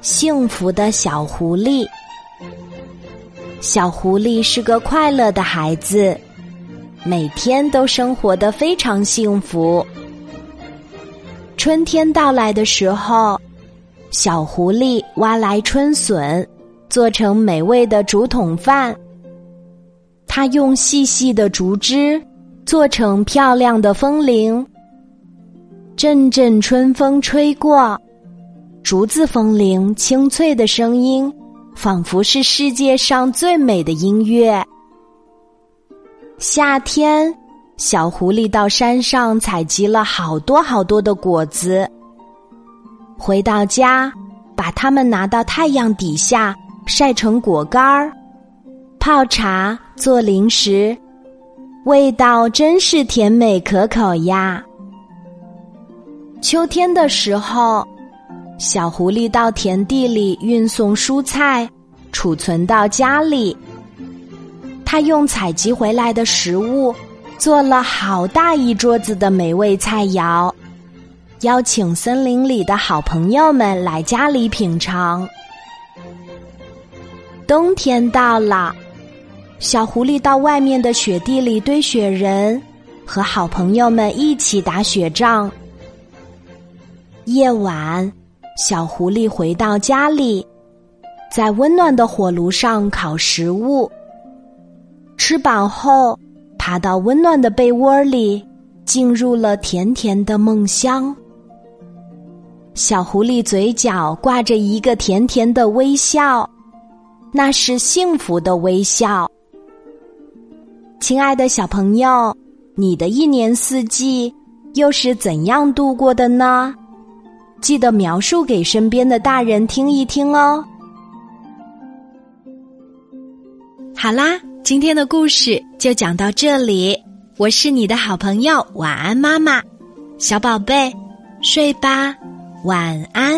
幸福的小狐狸。小狐狸是个快乐的孩子，每天都生活的非常幸福。春天到来的时候，小狐狸挖来春笋，做成美味的竹筒饭。它用细细的竹枝做成漂亮的风铃。阵阵春风吹过，竹子风铃清脆的声音，仿佛是世界上最美的音乐。夏天，小狐狸到山上采集了好多好多的果子，回到家，把它们拿到太阳底下晒成果干儿，泡茶做零食，味道真是甜美可口呀。秋天的时候，小狐狸到田地里运送蔬菜，储存到家里。他用采集回来的食物做了好大一桌子的美味菜肴，邀请森林里的好朋友们来家里品尝。冬天到了，小狐狸到外面的雪地里堆雪人，和好朋友们一起打雪仗。夜晚，小狐狸回到家里，在温暖的火炉上烤食物。吃饱后，爬到温暖的被窝里，进入了甜甜的梦乡。小狐狸嘴角挂着一个甜甜的微笑，那是幸福的微笑。亲爱的小朋友，你的一年四季又是怎样度过的呢？记得描述给身边的大人听一听哦。好啦，今天的故事就讲到这里。我是你的好朋友晚安妈妈，小宝贝，睡吧，晚安。